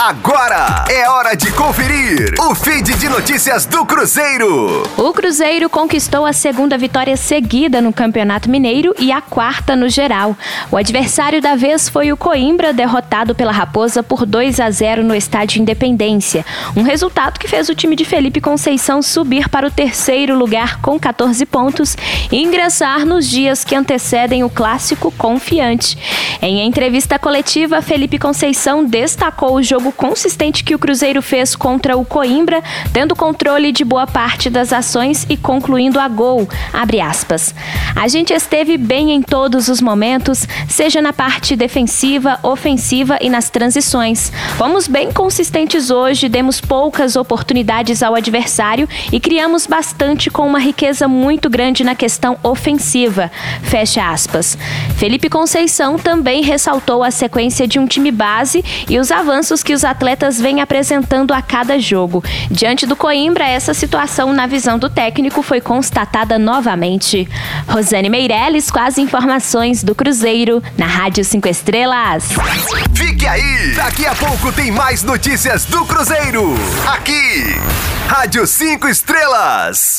Agora é hora de conferir o feed de notícias do Cruzeiro. O Cruzeiro conquistou a segunda vitória seguida no Campeonato Mineiro e a quarta no geral. O adversário da vez foi o Coimbra, derrotado pela Raposa por 2 a 0 no Estádio Independência. Um resultado que fez o time de Felipe Conceição subir para o terceiro lugar com 14 pontos e ingressar nos dias que antecedem o clássico confiante. Em entrevista coletiva, Felipe Conceição destacou o jogo consistente que o Cruzeiro fez contra o Coimbra, tendo controle de boa parte das ações e concluindo a gol. A gente esteve bem em todos os momentos, seja na parte defensiva, ofensiva e nas transições. Fomos bem consistentes hoje, demos poucas oportunidades ao adversário e criamos bastante com uma riqueza muito grande na questão ofensiva. Fecha aspas. Felipe Conceição também ressaltou a sequência de um time base e os avanços que os atletas vêm apresentando a cada jogo. Diante do Coimbra, essa situação, na visão do técnico, foi constatada novamente. Rosane Meirelles com as informações do Cruzeiro na Rádio 5 Estrelas. Fique aí! Daqui a pouco tem mais notícias do Cruzeiro. Aqui, Rádio 5 Estrelas.